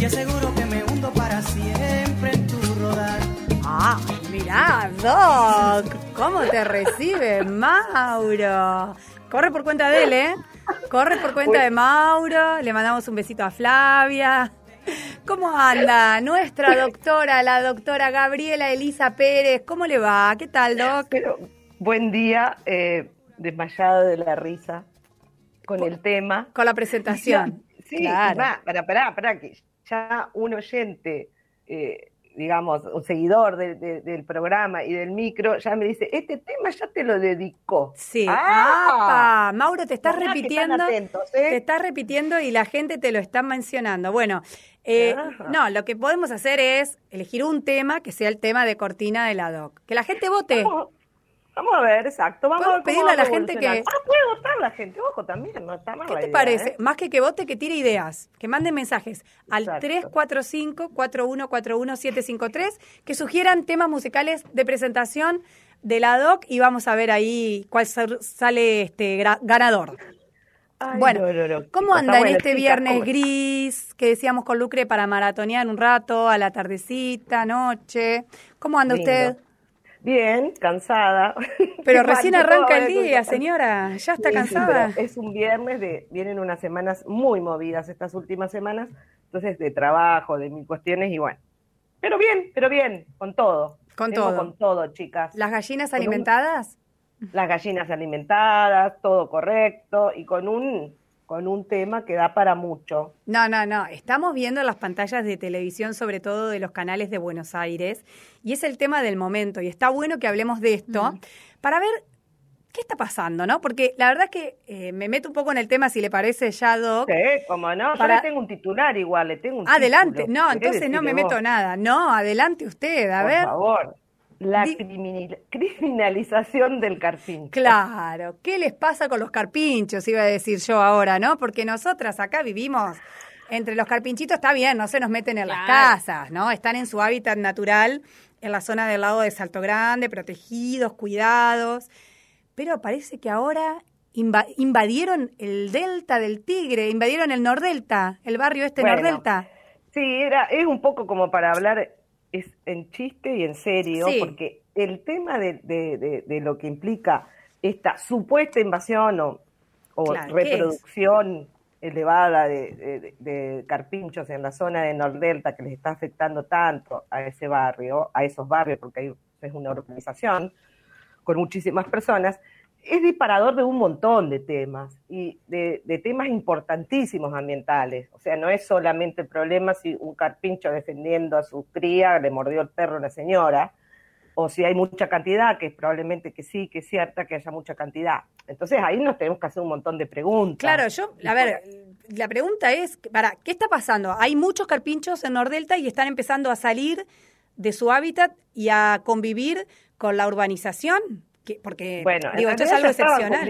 y aseguro que me hundo para siempre en tu rodar. Ah, mirá, Doc, ¿cómo te recibe Mauro? Corre por cuenta de él, ¿eh? Corre por cuenta de Mauro, le mandamos un besito a Flavia. ¿Cómo anda nuestra doctora, la doctora Gabriela Elisa Pérez? ¿Cómo le va? ¿Qué tal, Doc? Pero, buen día, eh, desmayado de la risa con el tema. Con la presentación. Sí, claro. va, para, para, para, que ya un oyente, eh, digamos, un seguidor de- de- del programa y del micro, ya me dice, este tema ya te lo dedicó. Sí. ¡Ah! ¡Apa! Mauro, te estás Mirá repitiendo. atentos, ¿eh? Te estás repitiendo y la gente te lo está mencionando. Bueno, eh, no, lo que podemos hacer es elegir un tema que sea el tema de cortina de la doc. Que la gente vote. Vamos a ver, exacto. Vamos a pedirle a la gente que-. Ah, puede votar la gente, ojo, también, no está mal ¿Qué la te idea, parece? ¿eh? Más que que vote, que tire ideas, que manden mensajes al Exacto. 345-4141-753, que sugieran temas musicales de presentación de la doc y vamos a ver ahí cuál sal- sale este ganador. Ay, Bueno, no, no, no, ¿cómo chicos, anda está en bueno, este viernes ¿cómo- gris que decíamos con Lucre para maratonear un rato, a la tardecita, noche? ¿Cómo anda Lindo. usted? Bien, cansada. Pero recién arranca el día, señora. ¿Ya está Sí, cansada? es un viernes de, vienen unas semanas muy movidas estas últimas semanas, entonces de trabajo, de mil cuestiones y bueno. Pero bien, pero bien, con todo. Con todo. Con todo, chicas. ¿Las gallinas Con un- alimentadas? Las gallinas alimentadas, todo correcto y con un con un tema que da para mucho. No, no, no. Estamos viendo las pantallas de televisión, sobre todo de los canales de Buenos Aires, y es el tema del momento. Y está bueno que hablemos de esto para ver qué está pasando, ¿no? Porque la verdad es que eh, me meto un poco en el tema, si le parece ya, Doc. Sí, como no, yo Para- le tengo un titular igual, le tengo un Adelante. título. No, ¿Querés entonces no me meto nada. No, adelante usted, a Por ver. favor. La criminalización del carpincho. Claro, ¿qué les pasa con los carpinchos? Iba a decir yo ahora, ¿no? Porque nosotras acá vivimos entre los carpinchitos, está bien, no se nos meten en las casas, ¿no? Están en su hábitat natural, en la zona del lago de Salto Grande, protegidos, cuidados. Pero parece que ahora inva- invadieron el delta del Tigre, invadieron el Nordelta, el barrio este Bueno. Nordelta. Sí, era, es un poco como para hablar es en chiste y en serio, Sí. porque el tema de, de- de- de lo que implica esta supuesta invasión o, o reproducción elevada de, carpinchos en la zona de Nordelta que les está afectando tanto a ese barrio, a esos barrios, porque ahí es una organización con muchísimas personas, es disparador de un montón de temas y de, de temas importantísimos ambientales. O sea, no es solamente el problema si un carpincho defendiendo a su cría le mordió el perro a la señora, o si hay mucha cantidad, que es probablemente que sí, que es cierta que haya mucha cantidad. Entonces ahí nos tenemos que hacer un montón de preguntas. Claro, yo, a ver, la pregunta es, para, ¿qué está pasando? Hay muchos carpinchos en Nordelta y están empezando a salir de su hábitat y a convivir con la urbanización, que, porque Bueno, digo, esto es algo excepcional.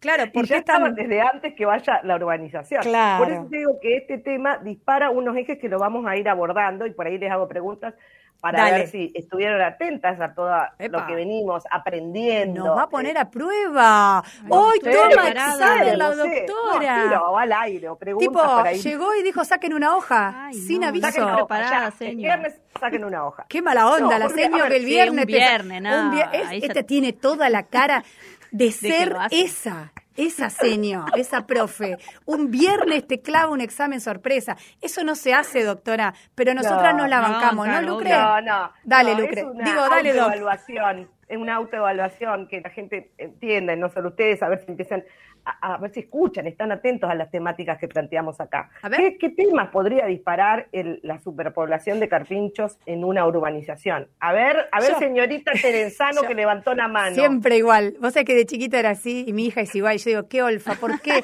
Claro, Y porque estaban están desde antes que vaya la urbanización. Claro. Por eso te digo que este tema dispara unos ejes que lo vamos a ir abordando y por ahí les hago preguntas para Dale. ver si estuvieron atentas a todo Epa. lo que venimos aprendiendo. nos va a poner a prueba. No Hoy sé, toma examen la no doctora. No, tiro al aire tipo, llegó y dijo, saquen una hoja, Ay, sin no, aviso. Saquen una hoja, Preparada, ya. El viernes saquen una hoja. Qué mala onda, No, la porque, señor a ver, que el sí, viernes un te sa- viernes, no, un vier- es- ya- esta tiene toda la cara de ser esa, esa señor, esa profe. Un viernes te clava un examen sorpresa. Eso no se hace, doctora, pero nosotras No, nos la no, bancamos, ¿no, claro, Lucre? No, no. Dale, no, Lucre. Es una Digo, dale, Doc. autoevaluación. Es una autoevaluación que la gente entienda, y no solo ustedes, a ver si empiezan, a, a ver si escuchan, están atentos a las temáticas que planteamos acá. A ver. ¿Qué, qué temas podría disparar el- la superpoblación de carpinchos en una urbanización? A ver, a ver, Yo. señorita Terenzano Yo. que levantó la mano. Siempre igual. Vos sabés que de chiquita era así y mi hija es igual. Y yo digo, qué olfa, ¿por qué?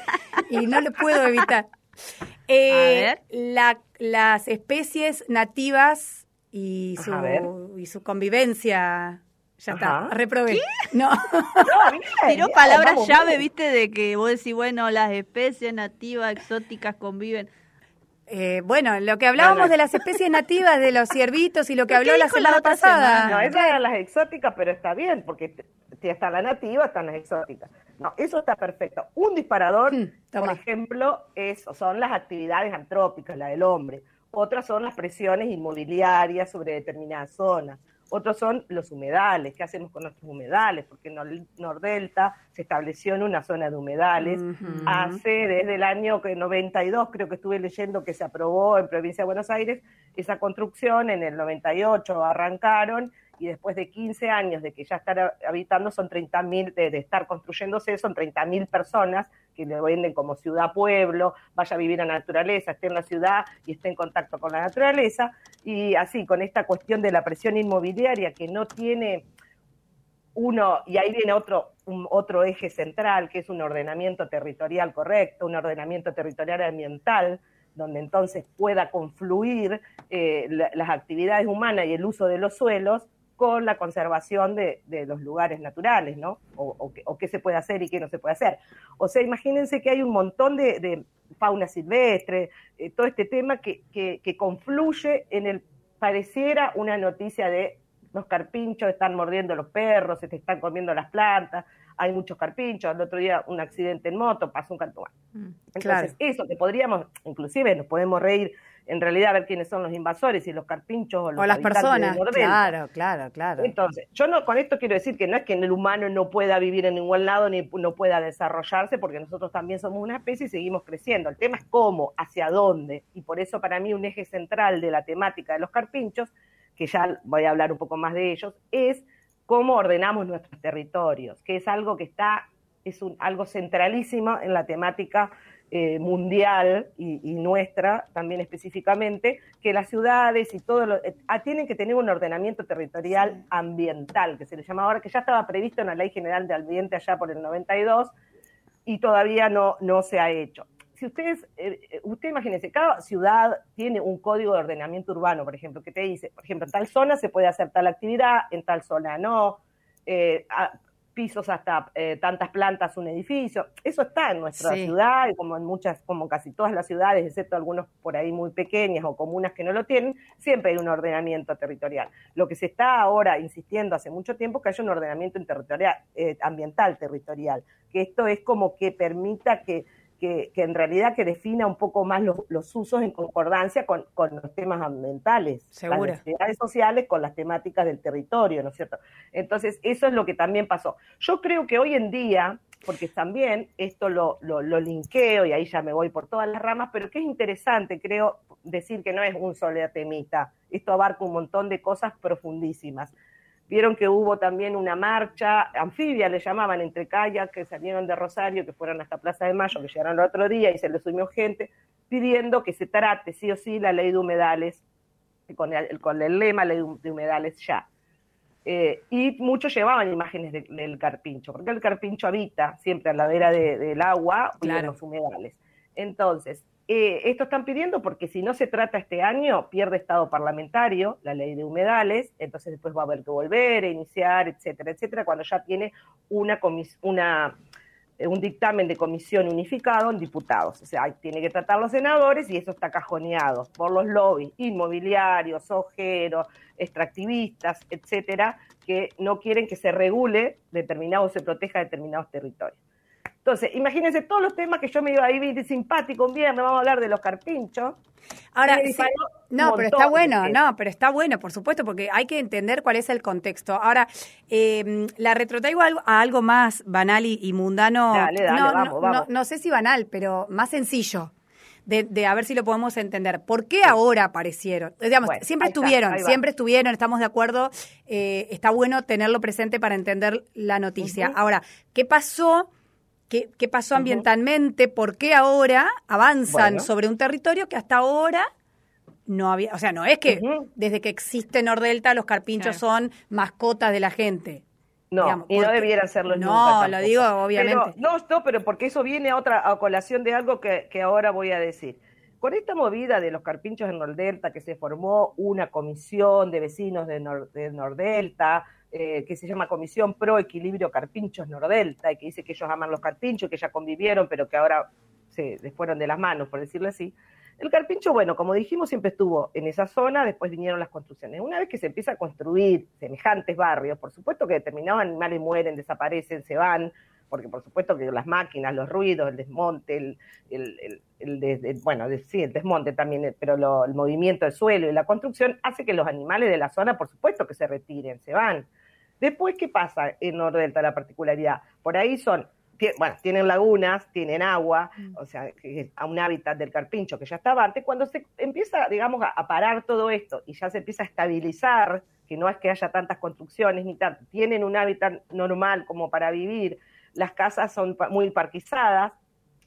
Y no lo puedo evitar. Eh, A ver. la- las especies nativas y su, y su convivencia. Ya Ajá. está, reprobé. No. No, bien, Tiró bien, palabras vamos llave, bien. viste, de que vos decís, bueno, las especies nativas, exóticas conviven. Eh, bueno, lo que hablábamos de las especies nativas, de los ciervitos y lo que ¿Qué habló la semana otra pasada. semana? No, esas eran las exóticas, pero está bien, porque t- está la nativa, están las exóticas. No, eso está perfecto. Un disparador, Mm, por ejemplo, es, son las actividades antrópicas, la del hombre. otras son las presiones inmobiliarias sobre determinadas zonas, otros son los humedales, ¿qué hacemos con nuestros humedales? Porque Nordelta se estableció en una zona de humedales hace desde el año 92, creo que estuve leyendo que se aprobó en provincia de Buenos Aires esa construcción, en el 98 arrancaron y después de 15 años de que ya están habitando, son 30.000, de, de estar construyéndose, son 30.000 personas que le venden como ciudad-pueblo, vaya a vivir a naturaleza, esté en la ciudad y esté en contacto con la naturaleza, y así, con esta cuestión de la presión inmobiliaria que no tiene uno, y ahí viene otro, otro eje central, que es un ordenamiento territorial correcto, un ordenamiento territorial ambiental, donde entonces pueda confluir eh, las actividades humanas y el uso de los suelos con la conservación de, los lugares naturales, ¿no? O, qué se puede hacer y qué no se puede hacer. O sea, imagínense que hay un montón de, fauna silvestre, eh, todo este tema que, que, confluye en el, pareciera una noticia de los carpinchos están mordiendo los perros, se te están comiendo las plantas, hay muchos carpinchos, el otro día un accidente en moto, pasó un carpincho. Mm, Entonces, eso que podríamos, inclusive nos podemos reír en realidad ver quiénes son los invasores, y los carpinchos o, los o las personas. claro, claro, claro. Entonces, yo no con esto quiero decir que no es que el humano no pueda vivir en ningún lado ni no pueda desarrollarse, porque nosotros también somos una especie y seguimos creciendo. El tema es cómo, hacia dónde, y por eso para mí un eje central de la temática de los carpinchos, que ya voy a hablar un poco más de ellos, es cómo ordenamos nuestros territorios, que es algo que está, es un, algo centralísimo en la temática eh, mundial y, nuestra también específicamente, que las ciudades y todo lo, eh, ah, tienen que tener un ordenamiento territorial ambiental, que se le llama ahora, que ya estaba previsto en la Ley General de Ambiente allá por el 92 y todavía no, no se ha hecho. Si ustedes, eh, usted imagínense, cada ciudad tiene un código de ordenamiento urbano, por ejemplo, que te dice, por ejemplo, en tal zona se puede hacer tal actividad, en tal zona no, pisos hasta eh, tantas plantas un edificio. Eso está en nuestra ciudad y como en muchas, como casi todas las ciudades, excepto algunos por ahí muy pequeñas o comunas que no lo tienen, siempre hay un ordenamiento territorial. Lo que se está ahora insistiendo hace mucho tiempo es que haya un ordenamiento territorial, eh, ambiental territorial, que esto es como que permita que que, en realidad que defina un poco más los, usos en concordancia con, los temas ambientales, las necesidades sociales con las temáticas del territorio, ¿no es cierto? Entonces, eso es lo que también pasó. Yo creo que hoy en día, porque también esto lo, lo, lo linkeo y ahí ya me voy por todas las ramas, pero que es interesante, creo, decir que no es un solo temita, esto abarca un montón de cosas profundísimas. Vieron que hubo también una marcha anfibia, le llamaban, entre calles que salieron de Rosario, que fueron hasta Plaza de Mayo, que llegaron el otro día y se les sumió gente, pidiendo que se trate sí o sí la ley de humedales, con el, con el lema ley de humedales ya. Eh, y muchos llevaban imágenes del carpincho, porque el carpincho habita siempre a la vera del agua y en los humedales. Entonces, eh, esto están pidiendo porque si no se trata este año, pierde estado parlamentario la ley de humedales, entonces después va a haber que volver a iniciar, etcétera, etcétera, cuando ya tiene una, una eh, un dictamen de comisión unificado en diputados. O sea, tiene que tratar los senadores y eso está cajoneado por los lobbies inmobiliarios, ojeros, extractivistas, etcétera, que no quieren que se regule determinado o se proteja determinados territorios. Entonces, imagínense todos los temas que yo me iba a ir simpático un viernes, vamos a hablar de los carpinchos. Ahora, no, pero está bueno, no, pero está bueno, por supuesto, porque hay que entender cuál es el contexto. Ahora, eh, la retrotraigo a algo más banal y, mundano. Dale, dale, no, vamos, vamos. No, sé si banal, pero más sencillo. De, a ver si lo podemos entender. ¿Por qué ahora aparecieron? Digamos, siempre estuvieron, siempre estuvieron, estamos de acuerdo. Eh, está bueno tenerlo presente para entender la noticia. Ahora, ¿qué pasó? ¿Qué, qué pasó ambientalmente? ¿Por qué ahora avanzan sobre un territorio que hasta ahora no había? O sea, no es que desde que existe Nordelta los carpinchos son mascotas de la gente. No, y no debieran serlo no, lo digo obviamente. no, no, pero porque eso viene a otra a colación de algo que, que ahora voy a decir. Con esta movida de los carpinchos en Nordelta, que se formó una comisión de vecinos de, de Nordelta, eh, que se llama Comisión Pro Equilibrio Carpinchos Nordelta, y que dice que ellos aman los carpinchos, que ya convivieron, pero que ahora se les fueron de las manos, por decirlo así. El carpincho, bueno, como dijimos, siempre estuvo en esa zona, después vinieron las construcciones. Una vez que se empieza a construir semejantes barrios, por supuesto que determinados animales mueren, desaparecen, se van, porque por supuesto que las máquinas, los ruidos, el desmonte, el, bueno, sí, el desmonte también, pero el movimiento del suelo y la construcción hace que los animales de la zona, por supuesto que se retiren, se van. Después, ¿qué pasa en Nordelta la particularidad? Por ahí son bueno, tienen lagunas, tienen agua, mm. o sea, a un hábitat del carpincho que ya estaba antes, cuando se empieza, digamos, a, parar todo esto y ya se empieza a estabilizar, que no es que haya tantas construcciones ni tanto, tienen un hábitat normal como para vivir, las casas son muy parquizadas,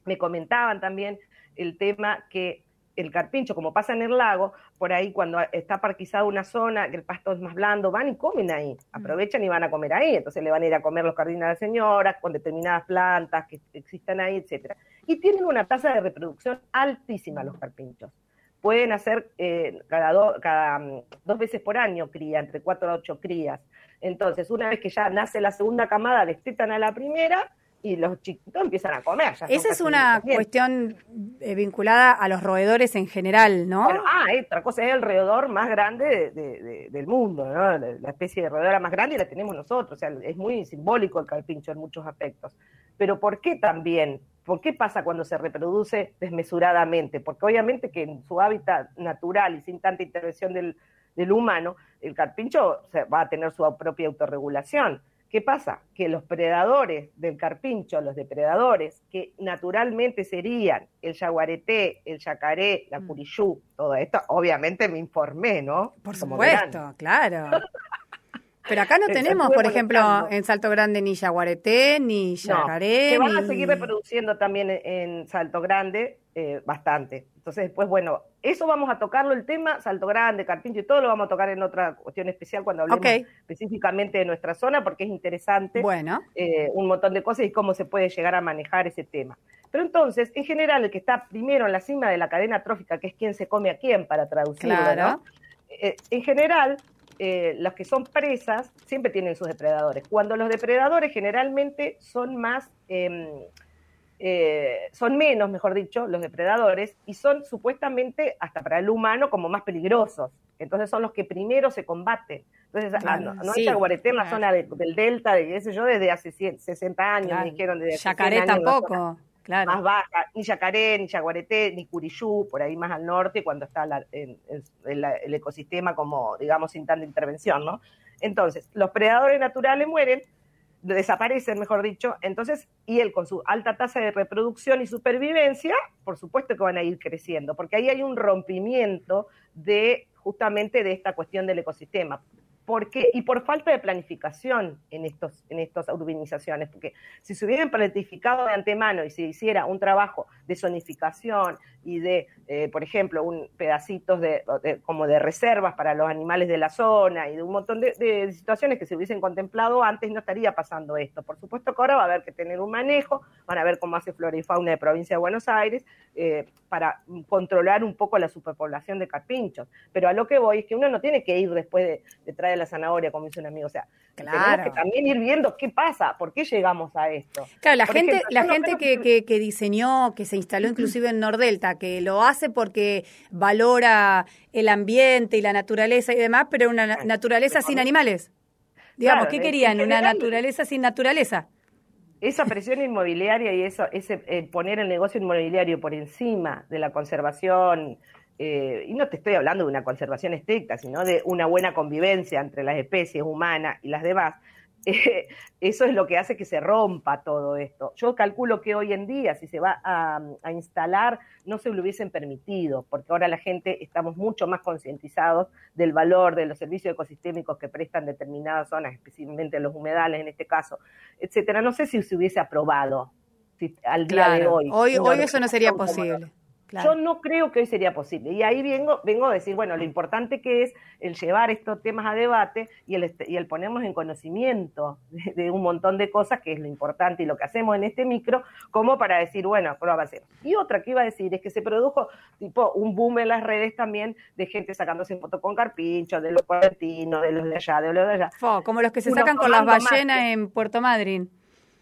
me comentaban también el tema que el carpincho, como pasa en el lago, por ahí cuando está parquizada una zona, que el pasto es más blando, van y comen ahí, mm. aprovechan y van a comer ahí, entonces le van a ir a comer los jardines a las señoras con determinadas plantas que existen ahí, etcétera. Y tienen una tasa de reproducción altísima los carpinchos. Pueden hacer eh, cada, cada mm, dos veces por año cría, entre cuatro a ocho crías. Entonces, una vez que ya nace la segunda camada, destetan a la primera, y los chiquitos empiezan a comer. Esa es una cuestión eh, vinculada a los roedores en general, ¿no? ah, otra cosa es el roedor más grande del mundo, ¿no? La especie de roedora más grande la tenemos nosotros, o sea, es muy simbólico el carpincho en muchos aspectos. Pero ¿por qué también? ¿Por qué pasa cuando se reproduce desmesuradamente? Porque obviamente que en su hábitat natural y sin tanta intervención del, del humano, el carpincho va a tener su propia autorregulación ¿Qué pasa? Que los predadores del carpincho, los depredadores, que naturalmente serían el yaguareté, el yacaré, la mm. curiyú, todo esto, obviamente me informé, ¿no? Por supuesto, claro. Pero acá no tenemos, por ejemplo, en Salto Grande ni yaguareté, ni yacaré. se van a seguir reproduciendo también en Salto Grande eh, bastante. Entonces, después, bueno, eso vamos a tocarlo, el tema, Salto Grande, Carpincho y todo lo vamos a tocar en otra cuestión especial cuando hablemos específicamente de nuestra zona, porque es interesante bueno. Eh, un montón de cosas y cómo se puede llegar a manejar ese tema. Pero entonces, en general, el que está primero en la cima de la cadena trófica, que es quien se come a quién para traducirlo, eh, en general, los que son presas siempre tienen sus depredadores. Cuando los depredadores generalmente son más em, eh, son menos, mejor dicho, los depredadores y son supuestamente, hasta para el humano, como más peligrosos. Entonces son los que primero se combaten. Entonces, ah, no, hay jaguareté en la zona del delta, de, qué sé yo, desde hace 60 años, me dijeron. Desde Yacaré tampoco. Claro. Más baja, ni yacaré, ni yaguareté, ni curiyú, por ahí más al norte, cuando está el ecosistema como, digamos, sin tanta intervención, ¿no? Entonces, los predadores naturales mueren, desaparecen, mejor dicho, entonces, y él con su alta tasa de reproducción y supervivencia, por supuesto que van a ir creciendo, porque ahí hay un rompimiento de justamente de esta cuestión del ecosistema. Porque, y por falta de planificación en estos en estas urbanizaciones, porque si se hubieran planificado de antemano y se hiciera un trabajo de zonificación y de, eh, por ejemplo, un pedacitos de, como de reservas para los animales de la zona y de un montón de, situaciones que se hubiesen contemplado antes, no estaría pasando esto. Por supuesto que ahora va a haber que tener un manejo, van a ver cómo hace flora y fauna de provincia de Buenos Aires eh, para controlar un poco la superpoblación de carpinchos. Pero a lo que voy es que uno no tiene que ir después de, de traer la zanahoria, como dice un amigo. O sea, tenemos que también ir viendo qué pasa, por qué llegamos a esto. Claro, la gente, la gente que, que, diseñó, que se instaló inclusive en Nordelta, que lo hace porque valora el ambiente y la naturaleza y demás, pero una naturaleza sin animales. Digamos, ¿qué querían? ¿Una naturaleza sin naturaleza? Esa presión inmobiliaria y eso, ese eh, poner el negocio inmobiliario por encima de la conservación eh, y no te estoy hablando de una conservación estricta, sino de una buena convivencia entre las especies humanas y las demás, eh, eso es lo que hace que se rompa todo esto. Yo calculo que hoy en día, si se va a, instalar, no se lo hubiesen permitido, porque ahora la gente estamos mucho más concientizados del valor de los servicios ecosistémicos que prestan determinadas zonas, especialmente los humedales en este caso, etcétera. No sé si se hubiese aprobado al día de hoy. Hoy, hoy eso no sería posible. Yo no creo que hoy sería posible. Y ahí vengo, vengo a decir, bueno, lo importante que es el llevar estos temas a debate y el, y el ponernos en conocimiento de, un montón de cosas, que es lo importante y lo que hacemos en este micro, como para decir, bueno, lo hacer. Y otra que iba a decir es que se produjo tipo un boom en las redes también de gente sacándose fotos con carpinchos, de los cuarentinos, de los de allá, de los de allá. como los que se sacan con las ballenas en Puerto Madryn.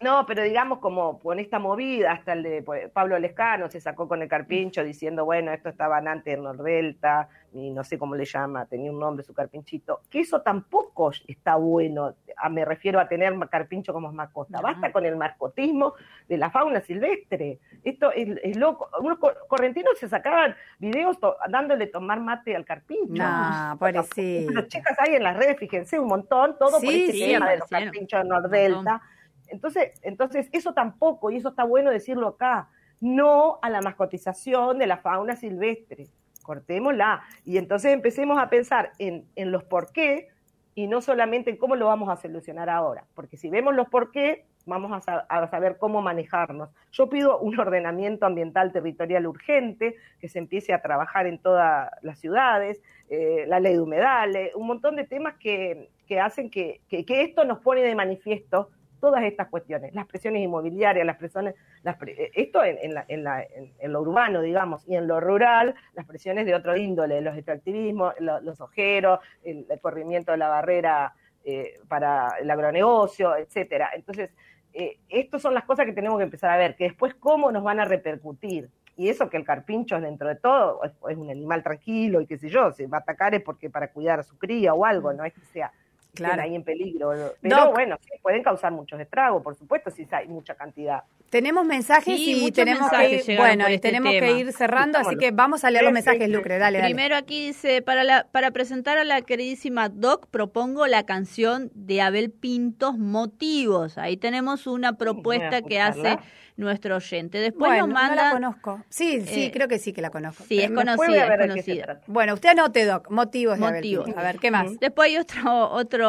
No, pero digamos como con esta movida, hasta el de pues, Pablo Lescano se sacó con el carpincho diciendo, bueno, esto estaba antes en Nordelta, y no sé cómo le llama, tenía un nombre su carpinchito, que eso tampoco está bueno, a- me refiero a tener carpincho como mascota, No. basta con el mascotismo de la fauna silvestre, esto es, es loco, unos cor- correntinos se sacaban videos to- dándole tomar mate al carpincho. No, pobrecito. chicas hay en las redes, fíjense, un montón, todo por este sí, tema de los carpinchos de Nordelta. Entonces, entonces, eso tampoco, y eso está bueno decirlo acá, no a la mascotización de la fauna silvestre. Cortémosla. Y entonces empecemos a pensar en, en los por qué y no solamente en cómo lo vamos a solucionar ahora. Porque si vemos los por qué, vamos a, sa- a saber cómo manejarnos. Yo pido un ordenamiento ambiental territorial urgente, que se empiece a trabajar en todas las ciudades, eh, la ley de humedales, un montón de temas que, que hacen que, que, que esto nos pone de manifiesto todas estas cuestiones, las presiones inmobiliarias, las presiones, las pre- eh, esto en, en la- en la- en- en lo urbano, digamos, y en lo rural, las presiones de otro índole, los extractivismos, lo- los ojeros, el, el corrimiento de la barrera eh, para el agronegocio, etcétera. Entonces, eh, estas son las cosas que tenemos que empezar a ver, que después cómo nos van a repercutir. Y eso que el carpincho dentro de todo es, es un animal tranquilo y qué sé yo, si va a atacar es porque para cuidar a su cría o algo, no es que sea Claro. ahí en peligro. Pero Doc. bueno, sí, pueden causar muchos estragos, por supuesto, si hay mucha cantidad. Tenemos mensajes Sí, y tenemos que mensajes ir, bueno, y este tenemos que tema. ir cerrando, así que vamos a leer los mensajes, sí, sí. Lucre, dale, dale. Primero aquí dice, para, la, para presentar a la queridísima Doc, propongo la canción de Abel Pintos, Motivos. Ahí tenemos una propuesta que hace nuestro oyente. Después bueno, nos no la manda... conozco. Sí, sí, eh, creo que sí que la conozco. sí, es conocida, es. Bueno, usted anote, Doc, motivos de Abel. Pintos. A ver, ¿qué más? Después hay otro, otro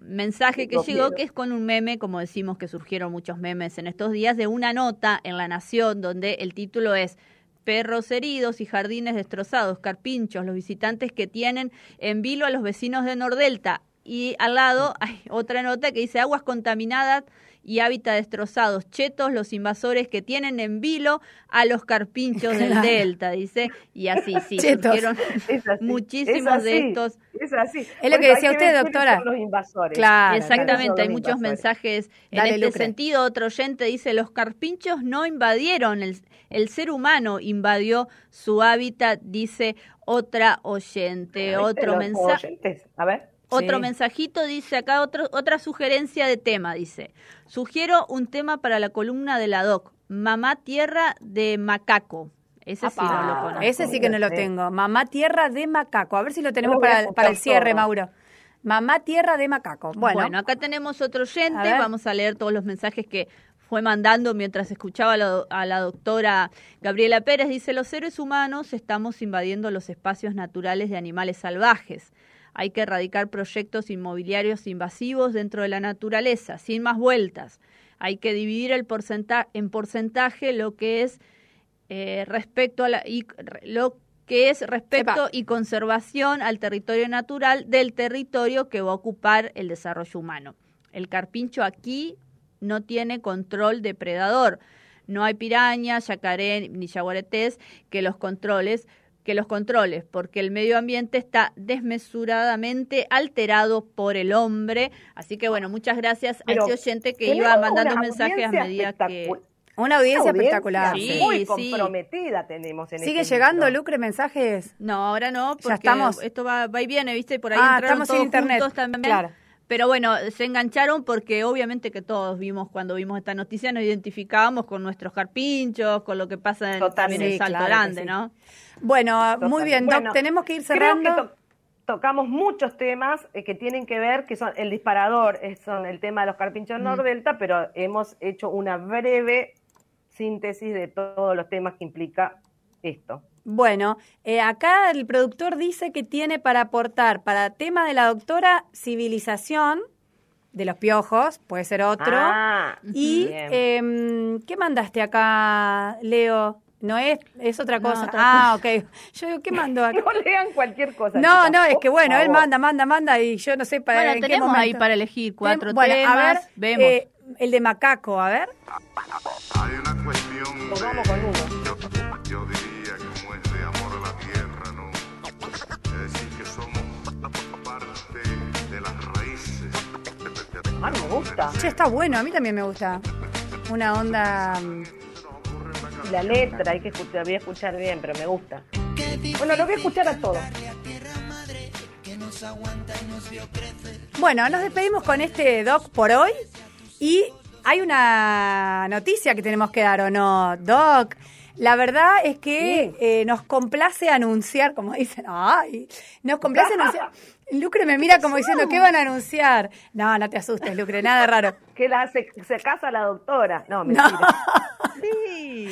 mensaje que llegó quiero. que es con un meme, como decimos que surgieron muchos memes en estos días, de una nota en La Nación donde el título es Perros heridos y jardines destrozados, carpinchos, los visitantes que tienen en vilo a los vecinos de Nordelta. Y al lado hay otra nota que dice aguas contaminadas y hábitat destrozados, chetos, los invasores que tienen en vilo a los carpinchos del. Delta, dice. Y así, sí, surgieron así, muchísimos de estos Es así. Es lo que decía usted, doctora. los invasores. Claro, ¿Quiénes son Exactamente, hay muchos invasores? mensajes en Dale, este Lucre. sentido. Otro oyente dice, los carpinchos no invadieron, el, el ser humano invadió su hábitat, dice otra oyente. ¿Viste Otro mensaje. A ver. Otro Sí. mensajito dice acá otro, otra sugerencia de tema, dice. Sugiero un tema para la columna de la doc. Mamá tierra de macaco. Ese sí no lo conozco. Ese sí que no lo tengo. Mamá Tierra de Macaco. A ver si lo tenemos para, para el cierre, todo. Mauro. Mamá Tierra de Macaco. Bueno, Bueno, acá tenemos otro oyente. Vamos a leer todos los mensajes que fue mandando mientras escuchaba a la, a la doctora Gabriela Pérez. Dice, los seres humanos estamos invadiendo los espacios naturales de animales salvajes. Hay que erradicar proyectos inmobiliarios invasivos dentro de la naturaleza, sin más vueltas. Hay que dividir el porcenta en porcentaje lo que es eh, respecto a la y lo que es respecto Epa. y conservación al territorio natural del territorio que va a ocupar el desarrollo humano. El carpincho aquí no tiene control depredador. No hay pirañas, yacaré ni yaguaretés que los controles que los controles, porque el medio ambiente está desmesuradamente alterado por el hombre. Así que bueno, muchas gracias Pero a ese oyente que iba mandando mensajes a medida que... una audiencia Audiencia espectacular. Sí, Muy sí. comprometida tenemos en ¿Sigue este llegando, micro. Lucre, mensajes? No, ahora no, porque estamos? esto va, va y viene, ¿viste? Por ahí Ah, entraron estamos sin todos internet. juntos también. Claro. Pero bueno, se engancharon porque obviamente que todos vimos cuando vimos esta noticia, nos identificábamos con nuestros carpinchos, con lo que pasa en, Sí, Salto claro que Grande, sí. ¿no? Bueno, muy bien, Doc, Bueno, tenemos que ir Creo cerrando. que to- tocamos muchos temas eh, que tienen que ver, que son el disparador, son el tema de los carpinchos Mm. Nordelta, pero hemos hecho una breve síntesis de todos los temas que implica esto. Bueno, eh, acá el productor dice que tiene para aportar para tema de la doctora civilización de los piojos, puede ser otro. Ah, y bien. em, ¿qué mandaste acá, Leo? No es, es otra cosa. ah, ok. Yo digo, ¿qué mandó acá? no lean cualquier cosa. No, no, es que bueno, él manda, manda, manda y yo no sé para Bueno, en qué tenemos ahí para elegir cuatro Bueno, temas. a ver, Vemos. eh, el de macaco, a ver. Hay una cuestión Nos de, vamos con uno. Ah, me gusta. Che, está bueno, a mí también me gusta. Una onda... mm, la letra, hay que escuchar, voy a escuchar bien, pero me gusta. Bueno, lo voy a escuchar a todos. Bueno, nos despedimos con este doc por hoy y hay una noticia que tenemos que dar, ¿o no, doc? La verdad es que eh, nos complace anunciar, como dicen, ay, nos complace anunciar. Lucre me mira como diciendo, ¿qué van a anunciar? No, no te asustes, Lucre, nada raro. Que la, se, se casa la doctora. No, No. mentira. Sí.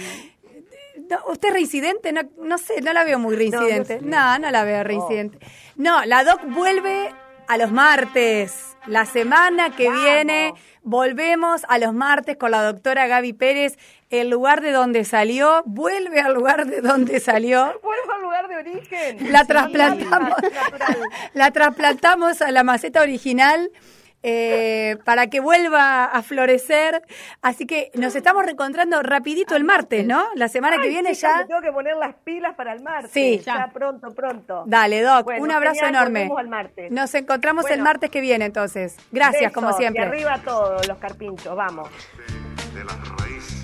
No, ¿Usted es reincidente? No, no sé, no la veo muy reincidente. No, no, la veo reincidente. No, la doc vuelve a los martes. La semana que Vamos. viene volvemos a los martes con la doctora Gaby Pérez. El lugar de donde salió, vuelve al lugar de donde salió. Vuelvo al lugar de origen. La trasplantamos, la trasplantamos a la maceta original eh, para que vuelva a florecer. Así que nos estamos reencontrando rapidito el martes, ¿no? La semana que viene ya. me tengo que poner las pilas para el martes. Sí. Ya, pronto, pronto. Dale, Doc, Bueno, un abrazo genial, enorme. nos vemos al martes. Nos encontramos el martes que viene, entonces. Gracias, Besos, como Y siempre. arriba todos los carpinchos, vamos. de las raíces.